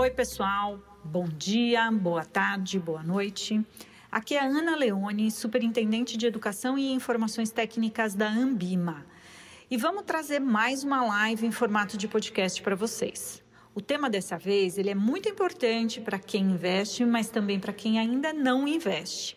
Oi, pessoal. Bom dia, boa tarde, boa noite. Aqui é a Ana Leone, superintendente de Educação e Informações Técnicas da Ambima. E vamos trazer mais uma live em formato de podcast para vocês. O tema dessa vez ele é muito importante para quem investe, mas também para quem ainda não investe.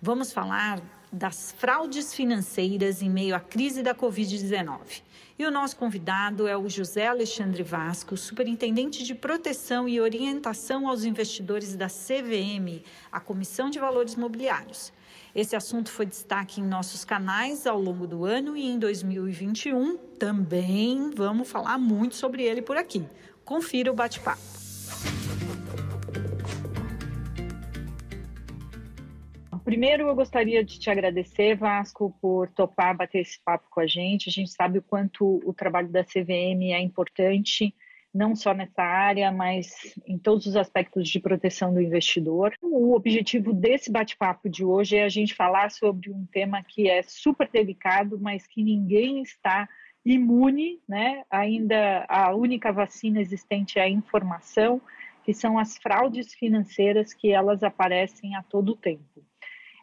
Vamos falar das fraudes financeiras em meio à crise da Covid-19. E o nosso convidado é o José Alexandre Vasco, superintendente de proteção e orientação aos investidores da CVM, a Comissão de Valores Mobiliários. Esse assunto foi destaque em nossos canais ao longo do ano e em 2021 também vamos falar muito sobre ele por aqui. Confira o bate-papo. Primeiro, eu gostaria de te agradecer, Vasco, por topar bater esse papo com a gente. A gente sabe o quanto o trabalho da CVM é importante, não só nessa área, mas em todos os aspectos de proteção do investidor. O objetivo desse bate-papo de hoje é a gente falar sobre um tema que é super delicado, mas que ninguém está imune, né? Ainda a única vacina existente é a informação, que são as fraudes financeiras que elas aparecem a todo tempo.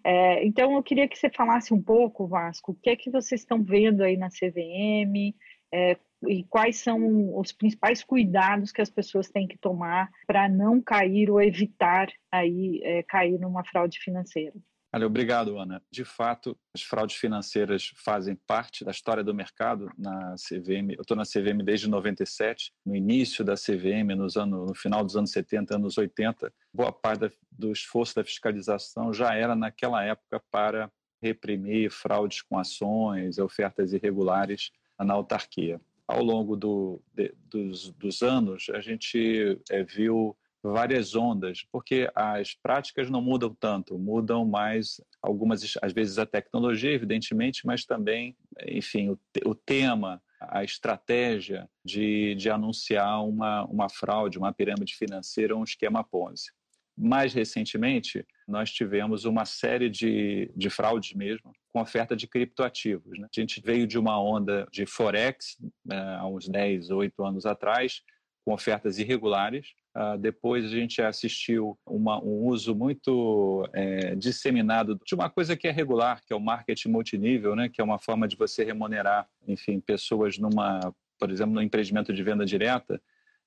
É, então, eu queria que você falasse um pouco, Vasco, o que é que vocês estão vendo aí na CVM é, e quais são os principais cuidados que as pessoas têm que tomar para não cair ou evitar aí é, cair numa fraude financeira. Olha, obrigado, Ana. De fato, as fraudes financeiras fazem parte da história do mercado na CVM. Eu estou na CVM desde 97, no início da CVM, nos anos, no final dos anos 70, anos 80. Boa parte do esforço da fiscalização já era naquela época para reprimir fraudes com ações, ofertas irregulares na autarquia. Ao longo do, de, dos, dos, anos, a gente é, viu várias ondas, porque as práticas não mudam tanto, mudam mais algumas, às vezes a tecnologia, evidentemente, mas também, enfim, o, o tema, a estratégia de, de anunciar uma, uma fraude, uma pirâmide financeira, um esquema Ponzi. Mais recentemente, nós tivemos uma série de, de fraudes mesmo, com oferta de criptoativos. Né? A gente veio de uma onda de Forex, né, há uns 10, 8 anos atrás, com ofertas irregulares. Uh, depois a gente assistiu uma, um uso muito é, disseminado de uma coisa que é regular, que é o marketing multinível, né, que é uma forma de você remunerar, enfim, pessoas numa, por exemplo, no empreendimento de venda direta,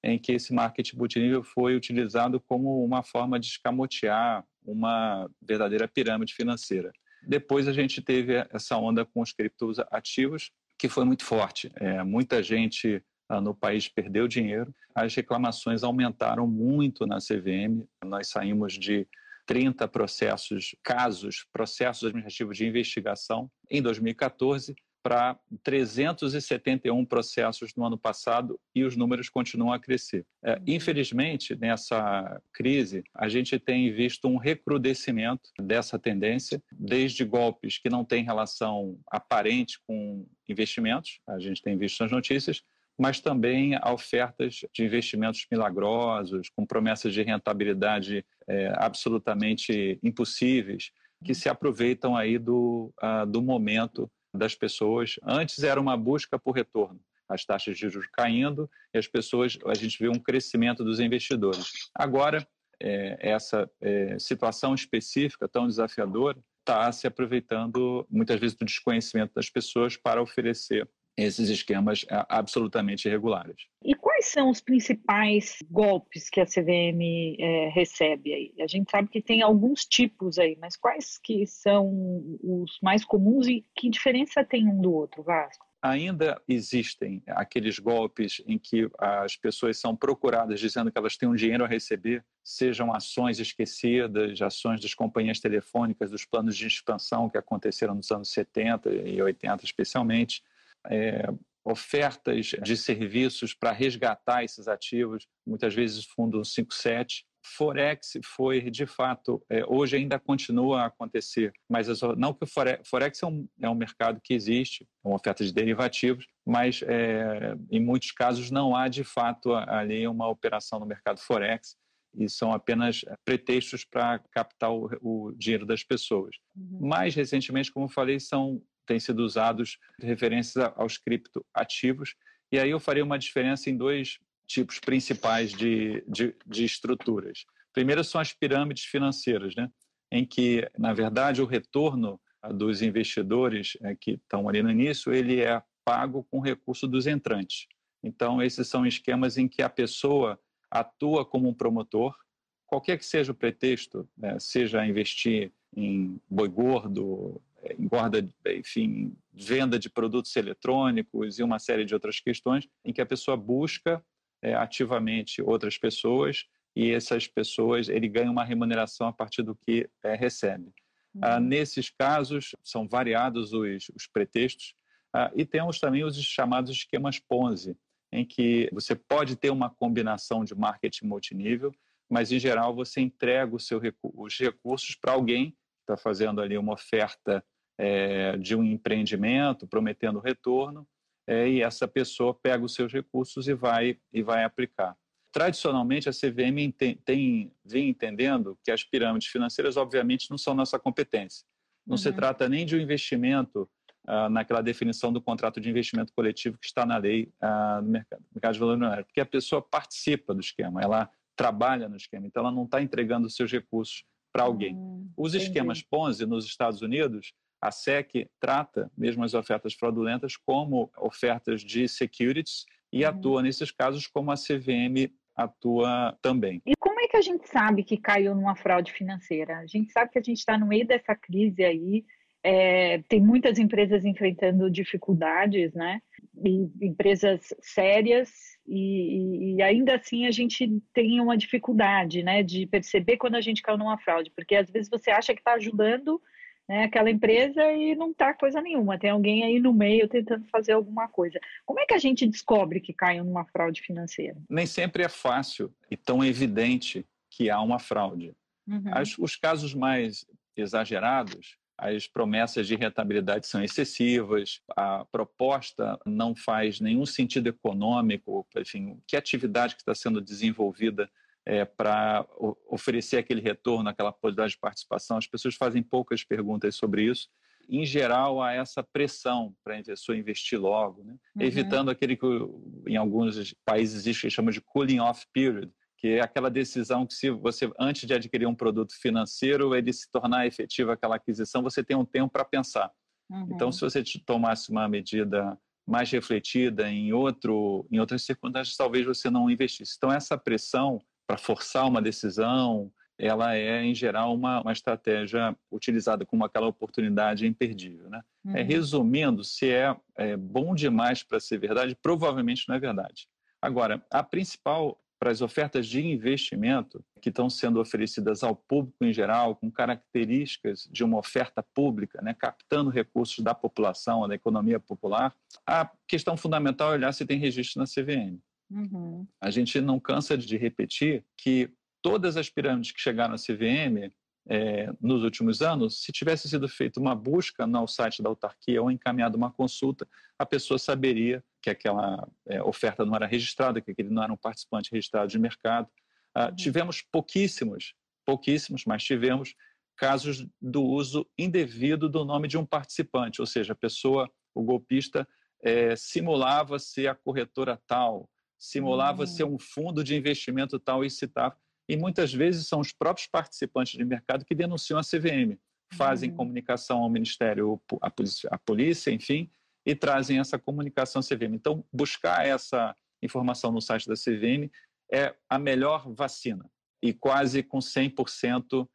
em que esse marketing multinível foi utilizado como uma forma de escamotear uma verdadeira pirâmide financeira. Depois a gente teve essa onda com os criptos ativos, que foi muito forte. É, muita gente no país perdeu dinheiro. As reclamações aumentaram muito na CVM. Nós saímos de 30 processos, casos, processos administrativos de investigação em 2014 para 371 processos no ano passado e os números continuam a crescer. É, infelizmente, nessa crise, a gente tem visto um recrudescimento dessa tendência, desde golpes que não têm relação aparente com investimentos, a gente tem visto nas notícias, mas também a ofertas de investimentos milagrosos, com promessas de rentabilidade é, absolutamente impossíveis, que se aproveitam aí do, uh, do momento das pessoas. Antes era uma busca por retorno, as taxas de juros caindo e as pessoas, a gente vê um crescimento dos investidores. Agora, é, essa é, situação específica tão desafiadora está se aproveitando muitas vezes do desconhecimento das pessoas para oferecer esses esquemas é, absolutamente irregulares. E quais são os principais golpes que a CVM é, recebe aí? A gente sabe que tem alguns tipos aí, mas quais que são os mais comuns e que diferença tem um do outro, Vasco? Ainda existem aqueles golpes em que as pessoas são procuradas dizendo que elas têm um dinheiro a receber, sejam ações esquecidas, ações das companhias telefônicas, dos planos de expansão que aconteceram nos anos 70 e 80 especialmente, é, ofertas de serviços para resgatar esses ativos, muitas vezes fundo 57. Forex foi, de fato, é, hoje ainda continua a acontecer, mas não que o Forex, Forex é, um, é um mercado que existe, é uma oferta de derivativos, mas é, em muitos casos não há, de fato, ali uma operação no mercado Forex e são apenas pretextos para captar o, o, dinheiro das pessoas. Uhum. Mais recentemente, como eu falei, são têm sido usados referências aos criptoativos. E aí eu faria uma diferença em dois tipos principais de, de, de estruturas. Primeiro são as pirâmides financeiras, né? em que, na verdade, o retorno dos investidores é, que estão ali no início, ele é pago com recurso dos entrantes. Então, esses são esquemas em que a pessoa atua como um promotor, qualquer que seja o pretexto, né? seja investir em boi gordo, engorda, enfim, venda de produtos eletrônicos e uma série de outras questões, em que a pessoa busca é, ativamente outras pessoas e essas pessoas ele ganha uma remuneração a partir do que é, recebe. Ah, uhum. nesses casos são variados os, os pretextos ah, e temos também os chamados esquemas Ponzi, em que você pode ter uma combinação de marketing multinível, mas em geral você entrega seu, os recursos para alguém está fazendo ali uma oferta é, de um empreendimento, prometendo retorno, é, e essa pessoa pega os seus recursos e vai, e vai aplicar. Tradicionalmente, a CVM tem, tem, vem entendendo que as pirâmides financeiras, obviamente, não são nossa competência. Não uhum. se trata nem de um investimento ah, naquela definição do contrato de investimento coletivo que está na lei ah, no mercado, mercado de valor imobiliário, porque a pessoa participa do esquema, ela trabalha no esquema, então ela não está entregando os seus recursos para alguém. Hum, Os esquemas Ponzi nos Estados Unidos a SEC trata mesmo as ofertas fraudulentas como ofertas de securities e uhum. atua nesses casos como a CVM atua também. E como é que a gente sabe que caiu numa fraude financeira? A gente sabe que a gente está no meio dessa crise aí, é, tem muitas empresas enfrentando dificuldades, né? E empresas sérias e, e, ainda assim a gente tem uma dificuldade, né, de perceber quando a gente caiu numa fraude, porque às vezes você acha que está ajudando né, aquela empresa e não está coisa nenhuma. Tem alguém aí no meio tentando fazer alguma coisa. Como é que a gente descobre que caiu numa fraude financeira? Nem sempre é fácil e tão evidente que há uma fraude. Uhum. As, os casos mais exagerados, as promessas de rentabilidade são excessivas, a proposta não faz nenhum sentido econômico, enfim, que atividade que está sendo desenvolvida é, para oferecer aquele retorno, aquela possibilidade de participação. As pessoas fazem poucas perguntas sobre isso. Em geral, há essa pressão para a pessoa investir logo, né? uhum. evitando aquele que em alguns países existe que chama de cooling off period, que é aquela decisão que se você antes de adquirir um produto financeiro ele se tornar efetivo aquela aquisição você tem um tempo para pensar uhum. então se você tomasse uma medida mais refletida em outro em outras circunstâncias talvez você não investisse então essa pressão para forçar uma decisão, ela é, em geral, uma, uma estratégia utilizada como aquela oportunidade imperdível. Né? É, uhum. É, resumindo, se é, é bom demais para ser verdade, provavelmente não é verdade. Agora, a principal para as ofertas de investimento que estão sendo oferecidas ao público em geral, com características de uma oferta pública, né, captando recursos da população, da economia popular, a questão fundamental é olhar se tem registro na CVM. Uhum. A gente não cansa de repetir que todas as pirâmides que chegaram à CVM é, nos últimos anos, se tivesse sido feita uma busca no site da autarquia ou encaminhada uma consulta, a pessoa saberia que aquela é, oferta não era registrada, que aquele não era um participante registrado de mercado. Ah, uhum. Tivemos pouquíssimos, pouquíssimos, mas tivemos casos do uso indevido do nome de um participante, ou seja, a pessoa, o golpista, é, simulava ser a corretora tal, simulava uhum. ser um fundo de investimento tal e citava. E muitas vezes são os próprios participantes de mercado que denunciam a CVM, fazem uhum. comunicação ao Ministério, a polícia, a polícia, enfim, e trazem essa comunicação à CVM. Então, buscar essa informação no site da CVM é a melhor vacina e quase com 100%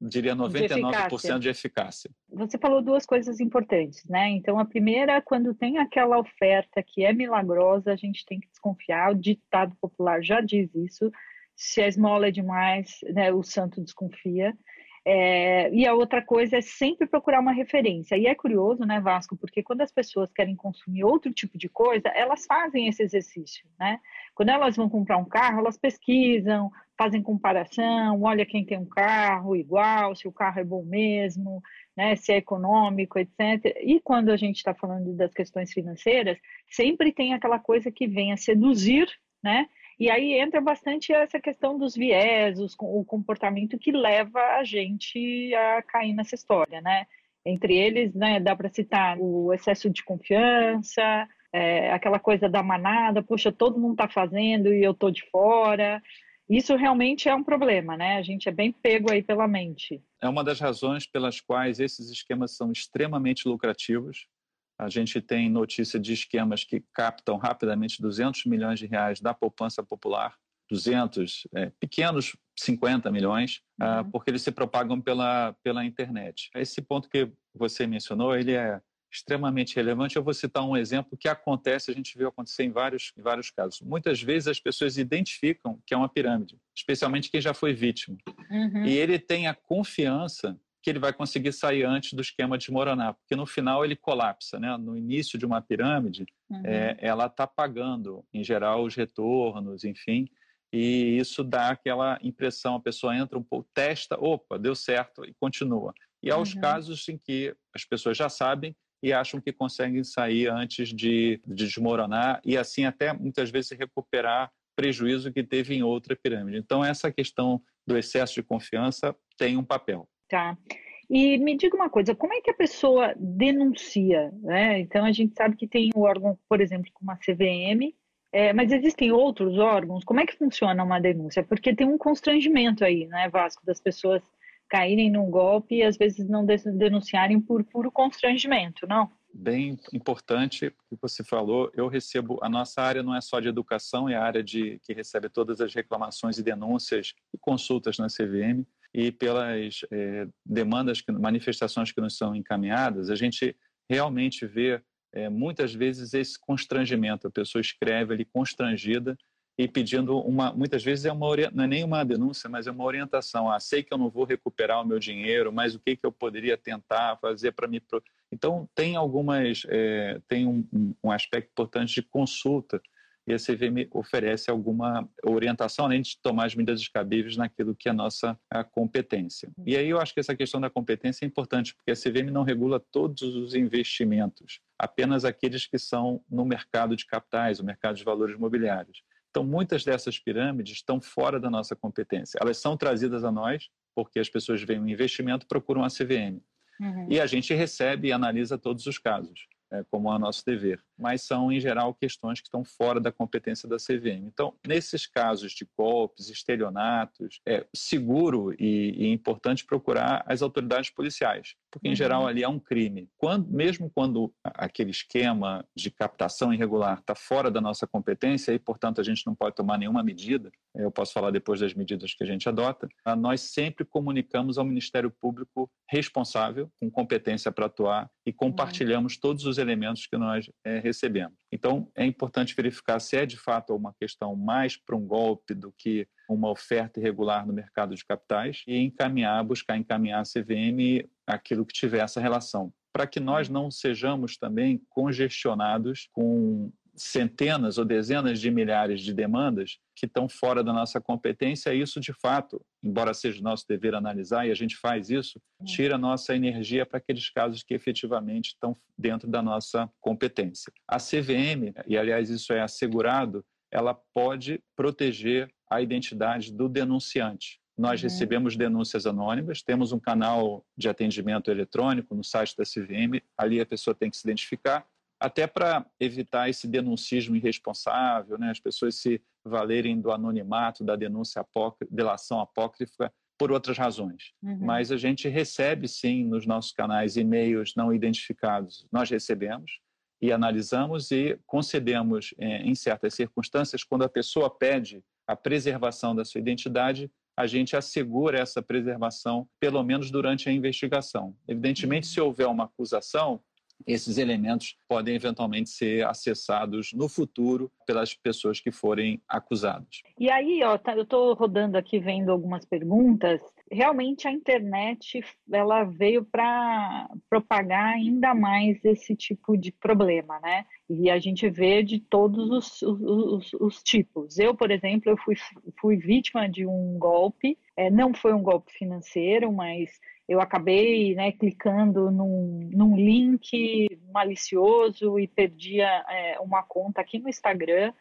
diria 99% de eficácia. Você falou duas coisas importantes, né? Então, a primeira, quando tem aquela oferta que é milagrosa, a gente tem que desconfiar. O ditado popular já diz isso. Se a esmola é demais, né, o santo desconfia. É, e a outra coisa é sempre procurar uma referência. E é curioso, né, Vasco, porque quando as pessoas querem consumir outro tipo de coisa, elas fazem esse exercício, né? Quando elas vão comprar um carro, elas pesquisam, fazem comparação, olha quem tem um carro igual, se o carro é bom mesmo, né, se é econômico, etc. E quando a gente está falando das questões financeiras, sempre tem aquela coisa que vem a seduzir, né? E aí entra bastante essa questão dos viés, o comportamento que leva a gente a cair nessa história, né? Entre eles, né, dá para citar o excesso de confiança, é, aquela coisa da manada, poxa, todo mundo está fazendo e eu estou de fora. Isso realmente é um problema, né? A gente é bem pego aí pela mente. É uma das razões pelas quais esses esquemas são extremamente lucrativos. A gente tem notícia de esquemas que captam rapidamente 200 milhões de reais da poupança popular, 200, é, pequenos 50 milhões, ah, uhum. uh, porque eles se propagam pela, pela internet. Esse ponto que você mencionou, ele é extremamente relevante. Eu vou citar um exemplo que acontece, a gente viu acontecer em vários, em vários casos. Muitas vezes as pessoas identificam que é uma pirâmide, especialmente quem já foi vítima. Uhum. E ele tem a confiança que ele vai conseguir sair antes do esquema desmoronar, porque no final ele colapsa, né? No início de uma pirâmide, uhum. é, ela está pagando, em geral, os retornos, enfim, e isso dá aquela impressão, a pessoa entra um pouco, testa, opa, deu certo e continua. E há os uhum. casos em que as pessoas já sabem e acham que conseguem sair antes de, de desmoronar e assim até muitas vezes recuperar prejuízo que teve em outra pirâmide. Então essa questão do excesso de confiança tem um papel. Tá. E me diga uma coisa, como é que a pessoa denuncia? Né? Então a gente sabe que tem o órgão, por exemplo, como a CVM, é, mas existem outros órgãos? Como é que funciona uma denúncia? Porque tem um constrangimento aí, né, Vasco, das pessoas caírem num golpe e às vezes não denunciarem por puro constrangimento, não? Bem importante o que você falou. Eu recebo, a nossa área não é só de educação, é a área de que recebe todas as reclamações e denúncias e consultas na CVM. E pelas é, demandas, manifestações que nos são encaminhadas, a gente realmente vê é, muitas vezes esse constrangimento. A pessoa escreve ali constrangida e pedindo uma, muitas vezes é uma não é nem uma denúncia, mas é uma orientação. Ah, sei que eu não vou recuperar o meu dinheiro, mas o que que eu poderia tentar fazer para me então tem algumas é, tem um, um, aspecto importante de consulta e a CVM oferece alguma orientação além de tomar as medidas cabíveis naquilo que é a nossa a competência. E aí eu acho que essa questão da competência é importante porque a CVM não regula todos os investimentos, apenas aqueles que são no mercado de capitais, o mercado de valores imobiliários. Então, muitas dessas pirâmides estão fora da nossa competência. Elas são trazidas a nós porque as pessoas veem um investimento procuram a CVM. Uhum. E a gente recebe e analisa todos os casos é, como é nosso dever, mas são, em geral, questões que estão fora da competência da CVM. Então, nesses casos de golpes, estelionatos, é seguro e, e importante procurar as autoridades policiais, porque, em uhum. geral, ali é um crime. Quando, mesmo quando aquele esquema de captação irregular está fora da nossa competência e, portanto, a gente não pode tomar nenhuma medida, eu posso falar depois das medidas que a gente adota, nós sempre comunicamos ao Ministério Público responsável, com competência para atuar, e compartilhamos uhum. todos os elementos que nós é, recebemos. Então, é importante verificar se é de fato uma questão mais para um golpe do que uma oferta irregular no mercado de capitais e encaminhar, buscar encaminhar a CVM aquilo que tiver essa relação para que nós não sejamos também congestionados com centenas ou dezenas de milhares de demandas que estão fora da nossa competência, isso de fato, embora seja nosso dever analisar e a gente faz isso, tira a nossa energia para aqueles casos que efetivamente estão dentro da nossa competência. A CVM, e aliás isso é assegurado, ela pode proteger a identidade do denunciante. Nós uhum. recebemos denúncias anônimas, temos um canal de atendimento eletrônico no site da CVM, ali a pessoa tem que se identificar, até para evitar esse denuncismo irresponsável, né? as pessoas se valerem do anonimato, da denúncia apócrifa, delação apócrifa, por outras razões. Uhum. Mas a gente recebe, sim, nos nossos canais e-mails não identificados. Nós recebemos e analisamos e concedemos, é, em certas circunstâncias, quando a pessoa pede a preservação da sua identidade, a gente assegura essa preservação, pelo menos durante a investigação. Evidentemente, uhum. se houver uma acusação, esses elementos podem eventualmente ser acessados no futuro pelas pessoas que forem acusadas. E aí, ó, tá, eu estou rodando aqui vendo algumas perguntas. Realmente a internet ela veio para propagar ainda mais esse tipo de problema, né? E a gente vê de todos os, os, os tipos. Eu, por exemplo, eu fui, fui vítima de um golpe. É, não foi um golpe financeiro, mas eu acabei né, clicando num, num, link malicioso e perdia é, uma conta aqui no Instagram.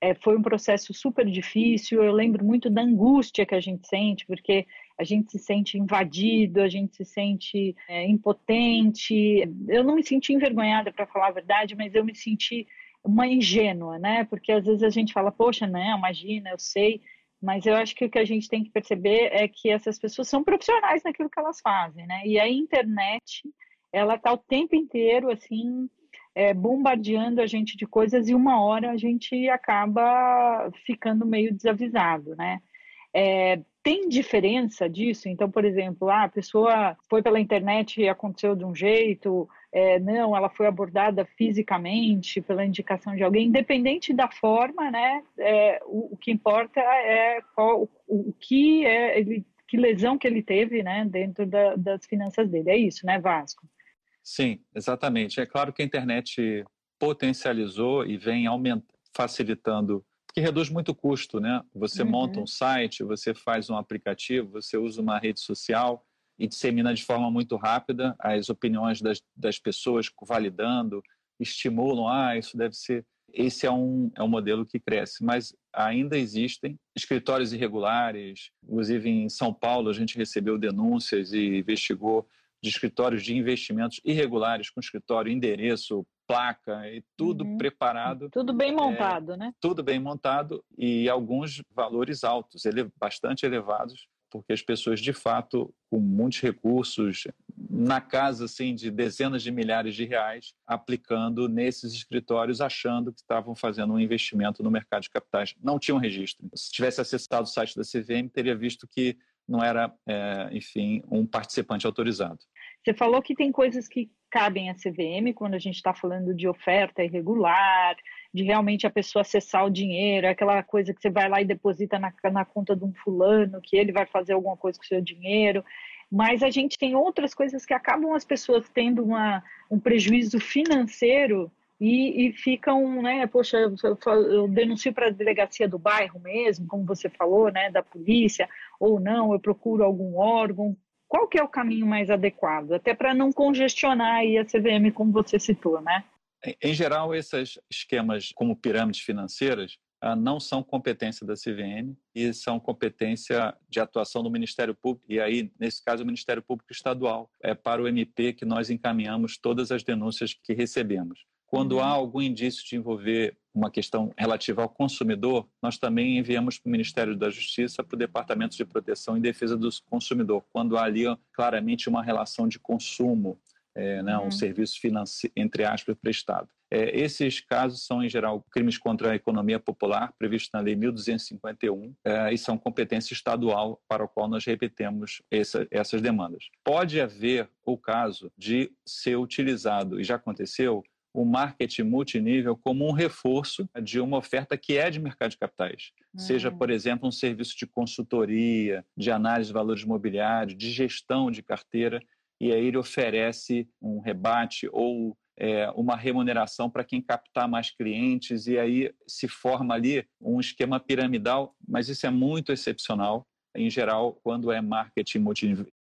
É, foi um processo super difícil. Eu lembro muito da angústia que a gente sente, porque a gente se sente invadido, a gente se sente é, impotente. Eu não me senti envergonhada, para falar a verdade, mas eu me senti uma ingênua, né? Porque às vezes a gente fala, poxa, não, imagina, eu sei, mas eu acho que o que a gente tem que perceber é que essas pessoas são profissionais naquilo que elas fazem, né? E a internet, ela está o tempo inteiro, assim, é, bombardeando a gente de coisas e uma hora a gente acaba ficando meio desavisado, né? É, tem diferença disso? Então, por exemplo, ah, a pessoa foi pela internet e aconteceu de um jeito, é, não, ela foi abordada fisicamente pela indicação de alguém, independente da forma, né? É, o, o, que importa é qual, o, o, que é ele, que lesão que ele teve, né, dentro da, das finanças dele. É isso, né, Vasco? Sim, exatamente. É claro que a internet potencializou e vem aumentando, facilitando que reduz muito o custo, né? Você uhum. monta um site, você faz um aplicativo, você usa uma rede social e dissemina de forma muito rápida as opiniões das, das pessoas, validando, estimulam, ah, isso deve ser. Esse é um, é um modelo que cresce, mas ainda existem escritórios irregulares, inclusive em São Paulo a gente recebeu denúncias e investigou de escritórios de investimentos irregulares com escritório, endereço, placa e tudo uhum. preparado. Tudo bem é, montado, é, né? Tudo bem montado e alguns valores altos, ele, bastante elevados, porque as pessoas de fato com muitos recursos na casa assim de dezenas de milhares de reais aplicando nesses escritórios achando que estavam fazendo um investimento no mercado de capitais. Não tinham registro. Se tivesse acessado o site da CVM teria visto que não era é, enfim um participante autorizado. Você falou que tem coisas que cabem à CVM quando a gente está falando de oferta irregular, de realmente a pessoa acessar o dinheiro, aquela coisa que você vai lá e deposita na, na conta de um fulano, que ele vai fazer alguma coisa com o seu dinheiro. Mas a gente tem outras coisas que acabam as pessoas tendo uma, um prejuízo financeiro e, e, ficam, né, poxa, eu, eu denuncio para a delegacia do bairro mesmo, como você falou, né, da polícia, ou não, eu procuro algum órgão. Qual que é o caminho mais adequado? Até para não congestionar aí a CVM, como você citou, né? Em geral, esses esquemas como pirâmides financeiras ah, não são competência da CVM e são competência de atuação do Ministério Público, e aí, nesse caso, o Ministério Público Estadual. É para o MP que nós encaminhamos todas as denúncias que recebemos. Quando há uhum. algum indício de envolver uma questão relativa ao consumidor, nós também enviamos para o Ministério da Justiça, para o Departamento de Proteção e Defesa do Consumidor, quando há ali claramente uma relação de consumo, é, né, um uhum. serviço financeiro, entre aspas, prestado. É, esses casos são, em geral, crimes contra a economia popular, previstos na Lei 1251, é, e são competência estadual para o qual nós repetemos essa, essas demandas. Pode haver o caso de ser utilizado, e já aconteceu, o marketing multinível como um reforço de uma oferta que é de mercado de capitais. Uhum. Seja, por exemplo, um serviço de consultoria, de análise de valores imobiliários, de gestão de carteira, e aí ele oferece um rebate ou é, uma remuneração para quem captar mais clientes, e aí se forma ali um esquema piramidal, mas isso é muito excepcional. Em geral, quando é marketing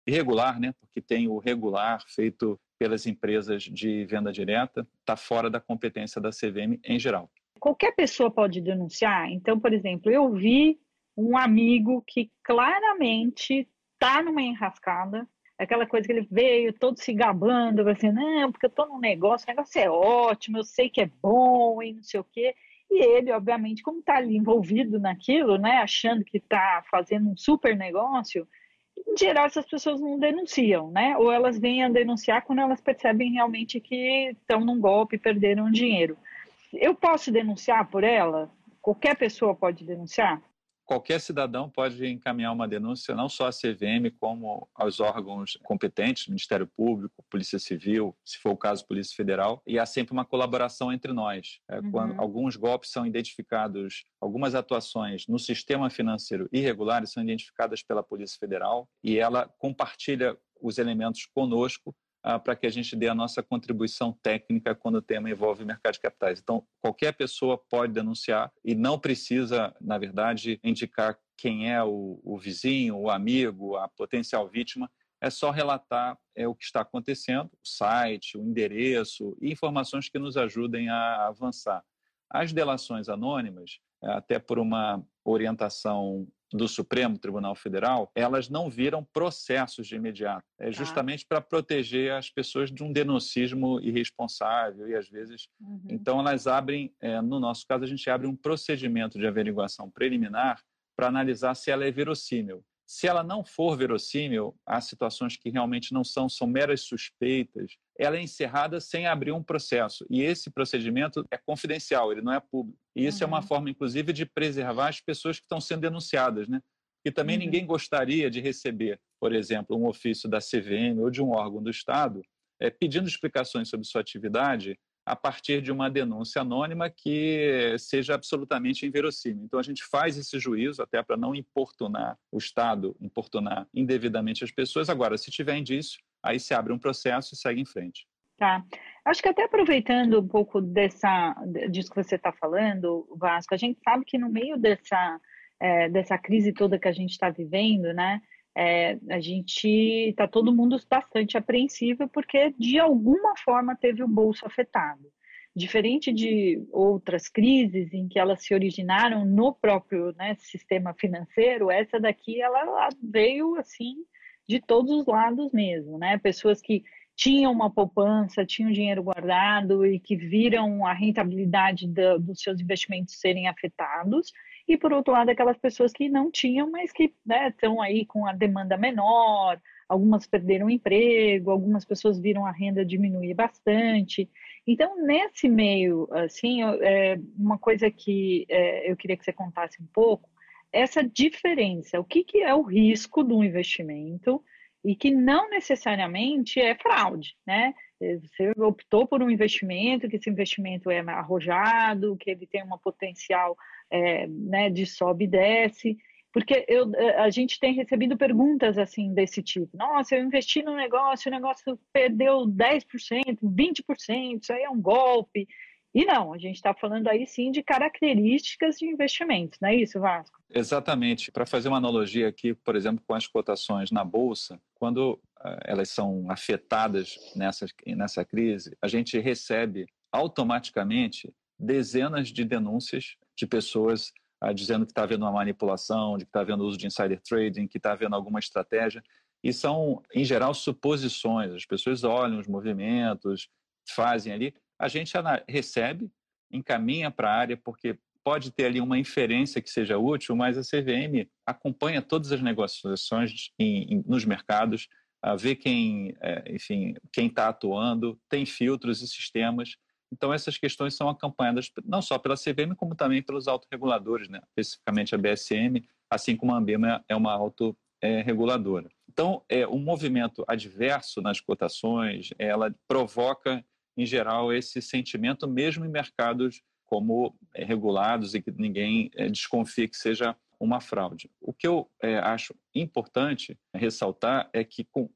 irregular, né? porque tem o regular feito pelas empresas de venda direta, está fora da competência da CVM em geral. Qualquer pessoa pode denunciar. Então, por exemplo, eu vi um amigo que claramente está numa enrascada, aquela coisa que ele veio todo se gabando, assim, não, porque eu estou num negócio, o negócio é ótimo, eu sei que é bom e não sei o quê. E ele, obviamente, como está ali envolvido naquilo, né, achando que está fazendo um super negócio, em geral, essas pessoas não denunciam, né? Ou elas vêm a denunciar quando elas percebem realmente que estão num golpe perderam dinheiro. Eu posso denunciar por ela? Qualquer pessoa pode denunciar? Qualquer cidadão pode encaminhar uma denúncia, não só à CVM, como aos órgãos competentes, Ministério Público, Polícia Civil, se for o caso, Polícia Federal, e há sempre uma colaboração entre nós. É, uhum. Quando alguns golpes são identificados, algumas atuações no sistema financeiro irregulares são identificadas pela Polícia Federal e ela compartilha os elementos conosco ah, para que a gente dê a nossa contribuição técnica quando o tema envolve mercado de capitais. Então, qualquer pessoa pode denunciar e não precisa, na verdade, indicar quem é o, o vizinho, o amigo, a potencial vítima. É só relatar é, o que está acontecendo, o site, o endereço e informações que nos ajudem a avançar. As delações anônimas, é, até por uma orientação do Supremo Tribunal Federal, elas não viram processos de imediato. É tá. justamente para proteger as pessoas de um denuncismo irresponsável e às vezes. Uhum. Então, elas abrem, é, no nosso caso, a gente abre um procedimento de averiguação preliminar para analisar se ela é verossímil. Se ela não for verossímil, há situações que realmente não são, são meras suspeitas, ela é encerrada sem abrir um processo. E esse procedimento é confidencial, ele não é público. E isso uhum. é uma uhum. forma, inclusive, de preservar as pessoas que estão sendo denunciadas, né? E também uhum. ninguém gostaria de receber, por exemplo, um ofício da CVM ou de um órgão do Estado é, pedindo explicações sobre sua atividade a partir de uma denúncia anônima que seja absolutamente inverossímil. Então, a gente faz esse juízo até para não importunar o Estado, importunar indevidamente as pessoas. Agora, se tiver indício, aí se abre um processo e segue em frente. Tá. Acho que até aproveitando um pouco dessa, disso que você está falando, Vasco, a gente sabe que no meio dessa, é, dessa crise toda que a gente está vivendo, né, é, a gente está todo mundo bastante apreensivo porque de alguma forma teve o bolso afetado. Diferente de outras crises em que elas se originaram no próprio né, sistema financeiro, essa daqui ela veio assim de todos os lados mesmo, né? Pessoas que tinham uma poupança, tinham dinheiro guardado e que viram a rentabilidade do, dos seus investimentos serem afetados e por outro lado aquelas pessoas que não tinham, mas que né, estão aí com a demanda menor, algumas perderam emprego, algumas pessoas viram a renda diminuir bastante. Então, nesse meio, assim, é, uma coisa que é, eu queria que você contasse um pouco, essa diferença, o que, que é o risco do investimento e que não necessariamente é fraude, né? Você optou por um investimento, que esse investimento é arrojado, que ele tem uma potencial é, né, de sobe e desce, porque eu, a gente tem recebido perguntas assim desse tipo. Nossa, eu investi no negócio, o negócio perdeu 10%, 20%, isso aí é um golpe. E não, a gente está falando aí sim de características de investimentos, não é isso, Vasco? Exatamente. Para fazer uma analogia aqui, por exemplo, com as cotações na Bolsa, quando uh, elas são afetadas nessa, nessa crise, a gente recebe automaticamente dezenas de denúncias de pessoas ah, dizendo que está havendo uma manipulação, de que está havendo uso de insider trading, que está havendo alguma estratégia. E são, em geral, suposições. As pessoas olham os movimentos, fazem ali. A gente recebe, encaminha para a área, porque pode ter ali uma inferência que seja útil, mas a CVM acompanha todas as negociações em, em, nos mercados, a vê quem, é, enfim, quem está atuando, tem filtros e sistemas então, essas questões são acompanhadas não só pela CVM, como também pelos autorreguladores, né? especificamente a BSM, assim como a Ambima é uma autorreguladora. Então, é, um movimento adverso nas cotações, ela provoca, em geral, esse sentimento mesmo em mercados como é, regulados e que ninguém é, desconfie que seja uma fraude. O que eu é, acho importante ressaltar é que com,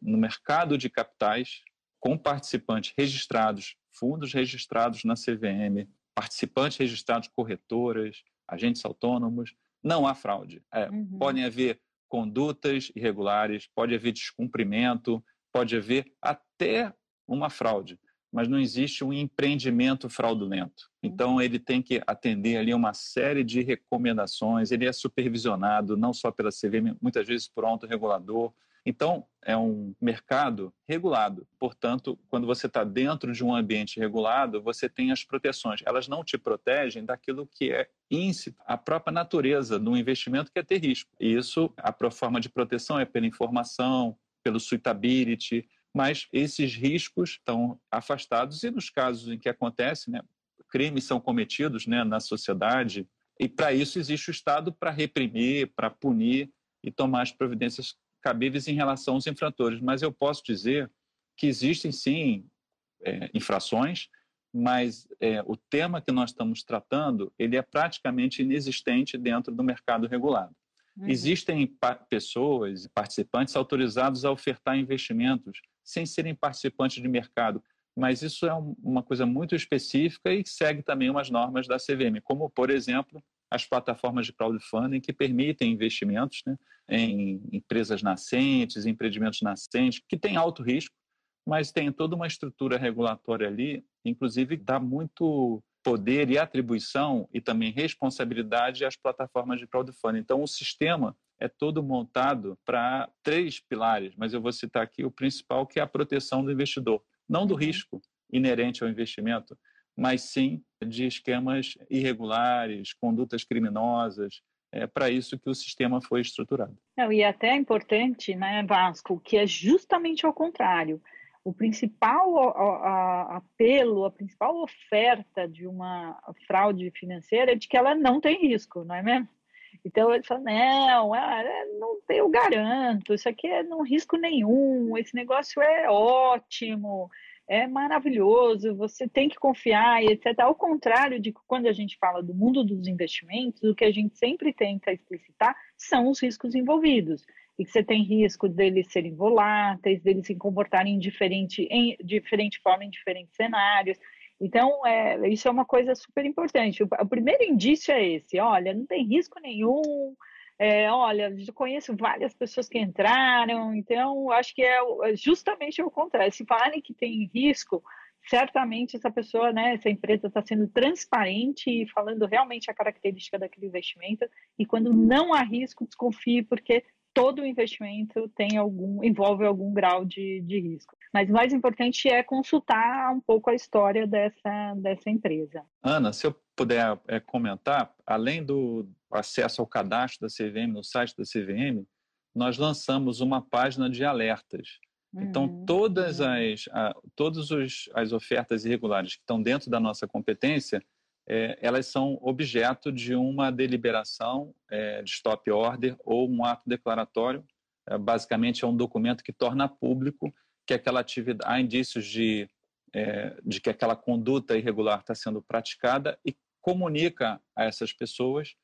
no mercado de capitais, com participantes registrados fundos registrados na CVM, participantes registrados corretoras, agentes autônomos, não há fraude. É, uhum. Podem haver condutas irregulares, pode haver descumprimento, pode haver até uma fraude, mas não existe um empreendimento fraudulento. Então, uhum. ele tem que atender ali uma série de recomendações, ele é supervisionado não só pela CVM, muitas vezes por um regulador, então, é um mercado regulado. Portanto, quando você está dentro de um ambiente regulado, você tem as proteções. Elas não te protegem daquilo que é íncito, a própria natureza do investimento, que é ter risco. E isso, a forma de proteção é pela informação, pelo suitability, mas esses riscos estão afastados e nos casos em que acontece, né, crimes são cometidos né, na sociedade e para isso existe o Estado para reprimir, para punir e tomar as providências cabíveis em relação aos infratores, mas eu posso dizer que existem sim é, infrações, mas é, o tema que nós estamos tratando ele é praticamente inexistente dentro do mercado regulado. Uhum. Existem pa pessoas, participantes autorizados a ofertar investimentos sem serem participantes de mercado, mas isso é um, uma coisa muito específica e segue também umas normas da CVM, como, por exemplo, as plataformas de crowdfunding que permitem investimentos né, em empresas nascentes, empreendimentos nascentes, que têm alto risco, mas tem toda uma estrutura regulatória ali, inclusive dá muito poder e atribuição e também responsabilidade às plataformas de crowdfunding. Então, o sistema é todo montado para três pilares, mas eu vou citar aqui o principal, que é a proteção do investidor. Não do uhum. risco inerente ao investimento, mas sim de esquemas irregulares, condutas criminosas. É para isso que o sistema foi estruturado. Não, e até é importante, né, Vasco, que é justamente ao contrário. O principal apelo, a principal oferta de uma fraude financeira é de que ela não tem risco, não é mesmo? Então ele fala, não, é, não eu garanto, isso aqui é não risco nenhum, esse negócio é ótimo, é maravilhoso, você tem que confiar etc. Ao contrário de quando a gente fala do mundo dos investimentos, o que a gente sempre tenta explicitar são os riscos envolvidos. E que você tem risco deles serem voláteis, deles se comportarem diferente, em diferente forma em diferentes cenários. Então, é, isso é uma coisa super importante. O, o primeiro indício é esse: olha, não tem risco nenhum, é, olha, eu conheço várias pessoas que entraram, então acho que é, é justamente o contrário. Se falarem que tem risco, certamente essa pessoa, né, essa empresa está sendo transparente e falando realmente a característica daquele investimento. E quando não há risco, desconfie, porque todo investimento tem algum envolve algum grau de, de risco. Mas o mais importante é consultar um pouco a história dessa, dessa empresa. Ana, se eu puder é, comentar, além do acesso ao cadastro da CVM no site da CVM, nós lançamos uma página de alertas. Então, uhum. todas as a, todas os, as ofertas irregulares que estão dentro da nossa competência, é, elas são objeto de uma deliberação é, de stop order ou um ato declaratório. É, basicamente, é um documento que torna público que aquela atividade há indícios de é, de que aquela conduta irregular está sendo praticada e comunica a essas pessoas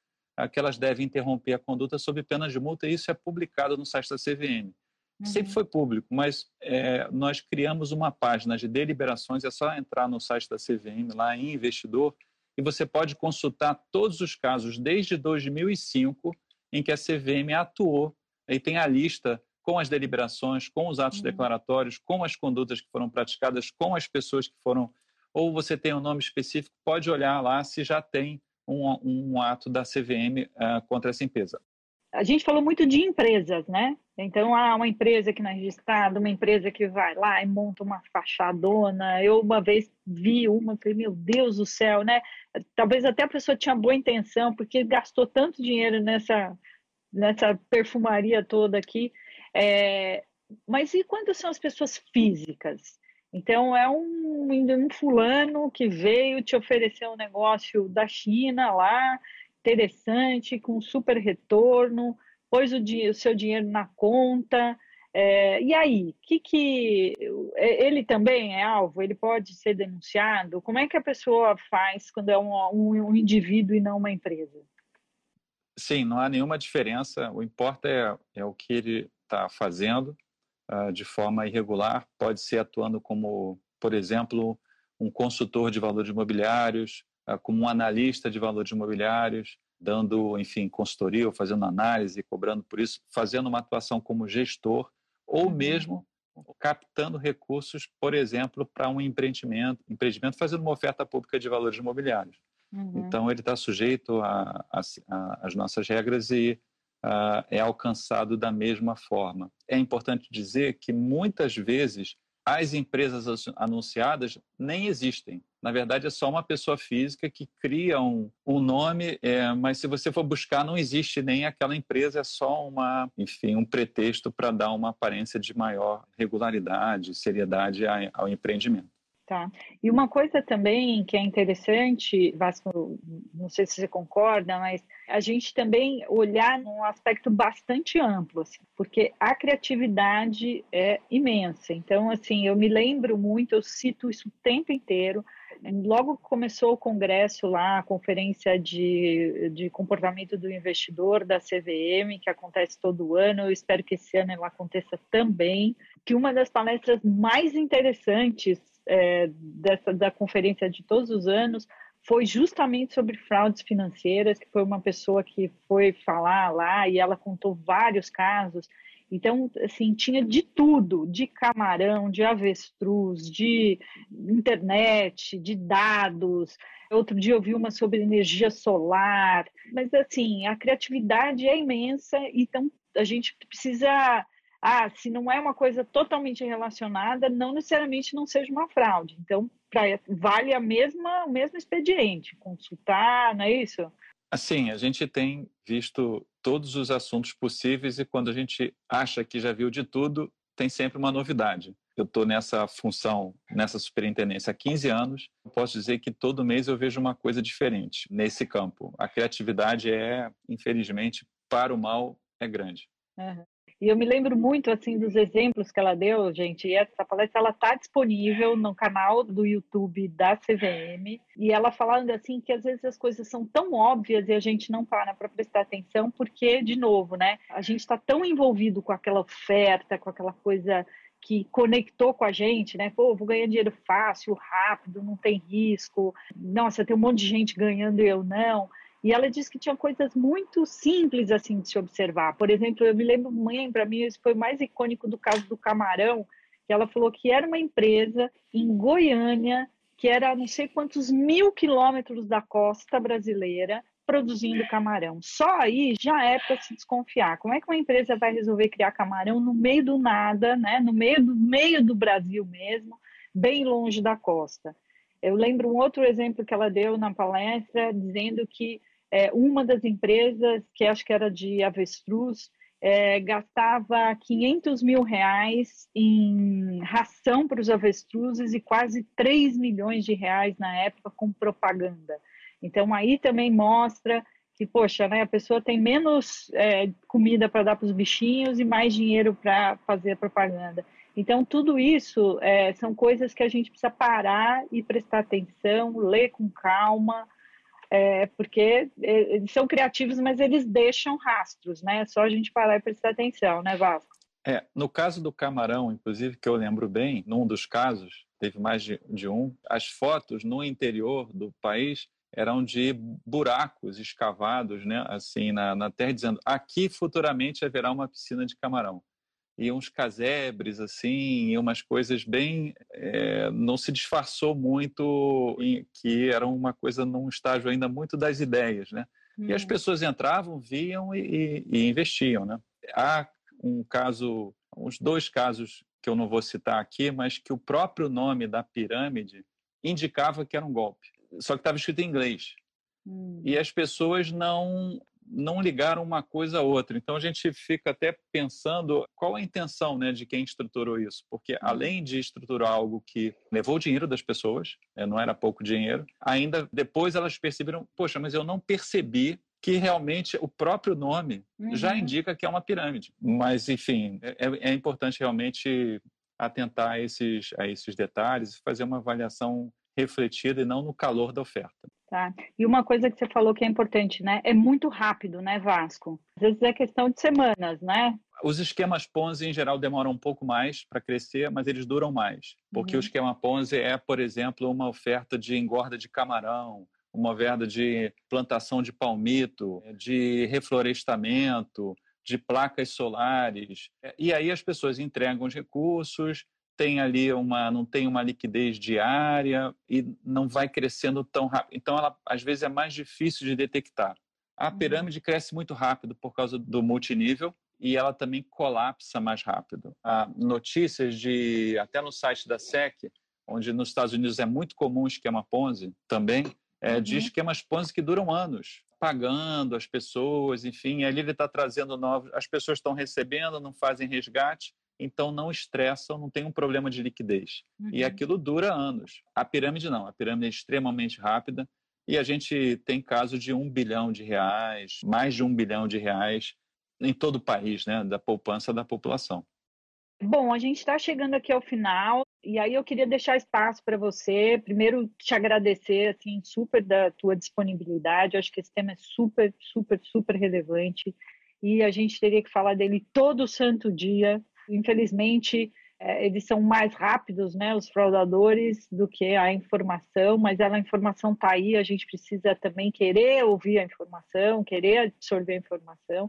que elas devem interromper a conduta sob pena de multa, e isso é publicado no site da CVM. Uhum. Sempre foi público, mas é, nós criamos uma página de deliberações, é só entrar no site da CVM, lá em Investidor, e você pode consultar todos os casos desde 2005 em que a CVM atuou, e tem a lista com as deliberações, com os atos uhum. declaratórios, com as condutas que foram praticadas, com as pessoas que foram ou você tem um nome específico, pode olhar lá se já tem um, um ato da CVM uh, eh, contra essa empresa. A gente falou muito de empresas, né? Então, há uma empresa que não é registrada, uma empresa que vai lá e monta uma fachadona. Eu uma vez vi uma, falei, meu Deus do céu, né? Talvez até a pessoa tinha boa intenção, porque gastou tanto dinheiro nessa, nessa perfumaria toda aqui. É... Mas e quando são as pessoas físicas? Então, é um, um fulano que veio te oferecer um negócio da China lá, interessante, com super retorno, pôs o, o seu dinheiro na conta. É, e aí, que que é, ele também é alvo? Ele pode ser denunciado? Como é que a pessoa faz quando é um, um, um indivíduo e não uma empresa? Sim, não há nenhuma diferença. O importa é, é o que ele está fazendo ah, de forma irregular, pode ser atuando como, por exemplo, um consultor de valores imobiliários, ah, como um analista de valores imobiliários, dando, enfim, consultoria ou fazendo análise, cobrando por isso, fazendo uma atuação como gestor ou uhum. mesmo captando recursos, por exemplo, para um empreendimento, empreendimento fazendo uma oferta pública de valores imobiliários. Uhum. Então, ele está sujeito às nossas regras e uh, é alcançado da mesma forma. É importante dizer que muitas vezes as empresas anunciadas nem existem. Na verdade, é só uma pessoa física que cria um, um nome, é, mas se você for buscar, não existe nem aquela empresa, é só uma, enfim, um pretexto para dar uma aparência de maior regularidade, seriedade ao empreendimento. Tá. E uma coisa também que é interessante, Vasco, não sei se você concorda, mas a gente também olhar num aspecto bastante amplo, assim, porque a criatividade é imensa. Então, assim, eu me lembro muito, eu cito isso o tempo inteiro. Logo que começou o congresso lá, a conferência de, de comportamento do investidor da CVM, que acontece todo ano, eu espero que esse ano ela aconteça também, que uma das palestras mais interessantes é, dessa, da conferência de todos os anos foi justamente sobre fraudes financeiras, que foi uma pessoa que foi falar lá e ela contou vários casos. Então, assim, tinha de tudo, de camarão, de avestruz, de internet, de dados. Outro dia eu vi uma sobre energia solar. Mas, assim, a criatividade é imensa, então a gente precisa ah, se não é uma coisa totalmente relacionada, não necessariamente não seja uma fraude. Então, pra, vale a mesma, o mesmo expediente, consultar, não é isso? Assim, a gente tem visto todos os assuntos possíveis e quando a gente acha que já viu de tudo, tem sempre uma novidade. Eu estou nessa função, nessa superintendência há 15 anos. Posso dizer que todo mês eu vejo uma coisa diferente nesse campo. A criatividade é, infelizmente, para o mal, é grande. Uhum. E eu me lembro muito assim dos exemplos que ela deu, gente. E essa palestra ela está disponível no canal do YouTube da CVM. E ela falando assim que às vezes as coisas são tão óbvias e a gente não para para prestar atenção, porque de novo, né? A gente está tão envolvido com aquela oferta, com aquela coisa que conectou com a gente, né? Pô, vou ganhar dinheiro fácil, rápido, não tem risco. Nossa, tem um monte de gente ganhando e eu não. E ela disse que tinha coisas muito simples assim de se observar. Por exemplo, eu me lembro, mãe, para mim, isso foi mais icônico do caso do camarão, que ela falou que era uma empresa em Goiânia, que era não sei quantos mil quilômetros da costa brasileira, produzindo camarão. Só aí já é para se desconfiar. Como é que uma empresa vai resolver criar camarão no meio do nada, né? no meio do, meio do Brasil mesmo, bem longe da costa? Eu lembro um outro exemplo que ela deu na palestra, dizendo que é, uma das empresas, que acho que era de avestruz, é, gastava 500 mil reais em ração para os avestruzes e quase 3 milhões de reais na época com propaganda. Então, aí também mostra que, poxa, né, a pessoa tem menos é, comida para dar para os bichinhos e mais dinheiro para fazer propaganda. Então, tudo isso é, são coisas que a gente precisa parar e prestar atenção, ler com calma, é, porque é, eles são criativos, mas eles deixam rastros, né? É só a gente parar e prestar atenção, né, Vasco? É, no caso do camarão, inclusive, que eu lembro bem, num dos casos, teve mais de, de um, as fotos no interior do país eram de buracos escavados, né, assim, na, na terra, dizendo aqui futuramente haverá uma piscina de camarão e uns casebres assim e umas coisas bem é, não se disfarçou muito em, que era uma coisa num estágio ainda muito das ideias né hum. e as hum. pessoas entravam viam e, e, e, investiam né há um caso uns dois casos que eu não vou citar aqui mas que o próprio nome da pirâmide indicava que era um golpe só que estava escrito em inglês hum. e as pessoas não não ligaram uma coisa a outra. Então a gente fica até pensando qual a intenção né, de quem estruturou isso, porque uhum. além de estruturar algo que levou o dinheiro das pessoas, né, não era pouco dinheiro, ainda depois elas perceberam, poxa, mas eu não percebi que realmente o próprio nome uhum. já indica que é uma pirâmide. Mas, enfim, é, é, é importante realmente atentar a esses, a esses detalhes e fazer uma avaliação refletida e não no calor da oferta. Tá. E uma coisa que você falou que é importante, né? É muito rápido, né, Vasco? Às vezes é questão de semanas, né? Os esquemas Ponzi, em geral, demoram um pouco mais para crescer, mas eles duram mais. Porque uhum. o esquema Ponzi é, por exemplo, uma oferta de engorda de camarão, uma oferta de plantação de palmito, de reflorestamento, de placas solares. E aí as pessoas entregam os recursos, tem ali uma não tem uma liquidez diária e não vai crescendo tão rápido. Então ela às vezes é mais difícil de detectar. A uhum. pirâmide cresce muito rápido por causa do multinível e ela também colapsa mais rápido. Há notícias de até no site da SEC, onde nos Estados Unidos é muito comum o esquema Ponzi também, é, de uhum. esquemas Ponzi que duram anos, pagando as pessoas, enfim, ali ele está trazendo novos, as pessoas estão recebendo, não fazem resgate, então não estressam, não tem um problema de liquidez. Uhum. E aquilo dura anos. A pirâmide não, a pirâmide é extremamente rápida e a gente tem casos de um bilhão de reais, mais de um bilhão de reais em todo o país, né, da poupança da população. Bom, a gente está chegando aqui ao final e aí eu queria deixar espaço para você. Primeiro, te agradecer assim super da tua disponibilidade. Eu acho que esse tema é super, super, super relevante e a gente teria que falar dele todo santo dia Infelizmente, é, eles são mais rápidos, né, os fraudadores, do que a informação, mas a informação está aí, a gente precisa também querer ouvir a informação, querer absorver a informação.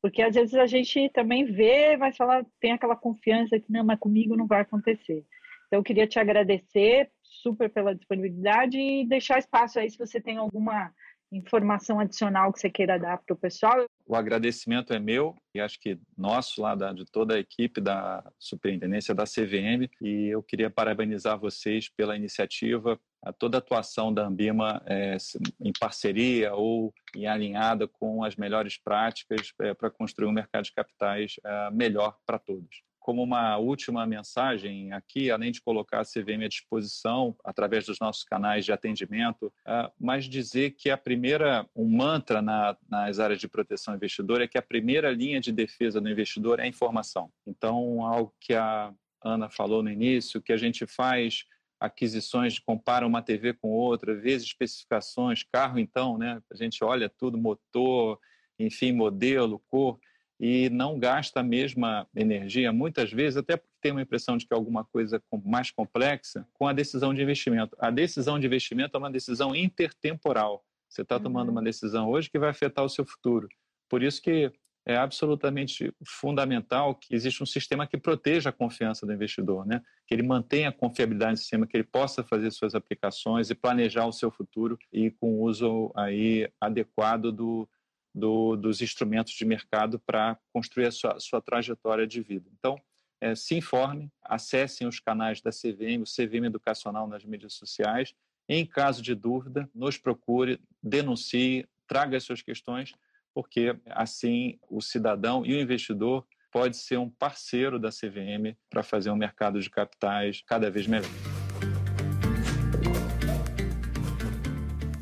Porque às vezes a gente também vê, mas fala, tem aquela confiança que não, mas comigo não vai acontecer. Então, eu queria te agradecer super pela disponibilidade e deixar espaço aí se você tem alguma informação adicional que você queira dar para o pessoal. O agradecimento é meu e acho que nosso lá da, de toda a equipe da Superintendência da CVM e eu queria parabenizar vocês pela iniciativa, a toda a atuação da Ambima é, em parceria ou em alinhada com as melhores práticas é, para construir um mercado de capitais é, melhor para todos como uma última mensagem aqui, além de colocar a CVM à disposição através dos nossos canais de atendimento, uh, mas dizer que a primeira, um mantra na, nas áreas de proteção investidor é que a primeira linha de defesa do investidor é a informação. Então, algo que a Ana falou no início, que a gente faz aquisições, compara uma TV com outra, vê especificações, carro então, né? A gente olha tudo, motor, enfim, modelo, cor e não gasta a mesma energia, muitas vezes, até porque tem uma impressão de que é alguma coisa mais complexa, com a decisão de investimento. A decisão de investimento é uma decisão intertemporal. Você está tomando uhum. uma decisão hoje que vai afetar o seu futuro. Por isso que é absolutamente fundamental que exista um sistema que proteja a confiança do investidor, né? que ele mantenha a confiabilidade no sistema, que ele possa fazer suas aplicações e planejar o seu futuro e com o uso aí adequado do, do, dos instrumentos de mercado para construir a sua, sua, trajetória de vida. Então, é, se informe, acessem os canais da CVM, o CVM Educacional nas mídias sociais. Em caso de dúvida, nos procure, denuncie, traga as suas questões, porque assim o cidadão e o investidor pode ser um parceiro da CVM para fazer um mercado de capitais cada vez melhor.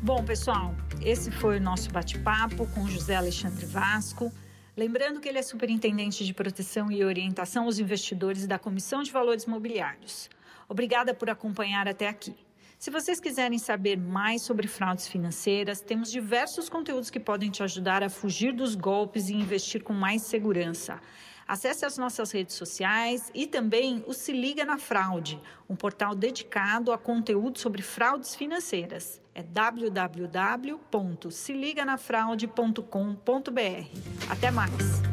Bom, pessoal, esse foi o nosso bate-papo com José Alexandre Vasco. Lembrando que ele é superintendente de proteção e orientação aos investidores da Comissão de Valores Mobiliários. Obrigada por acompanhar até aqui. Se vocês quiserem saber mais sobre fraudes financeiras, temos diversos conteúdos que podem te ajudar a fugir dos golpes e investir com mais segurança. Acesse as nossas redes sociais e também o Se Liga na Fraude, um portal dedicado a conteúdo sobre fraudes financeiras. É www.seliganafraude.com.br. Até mais!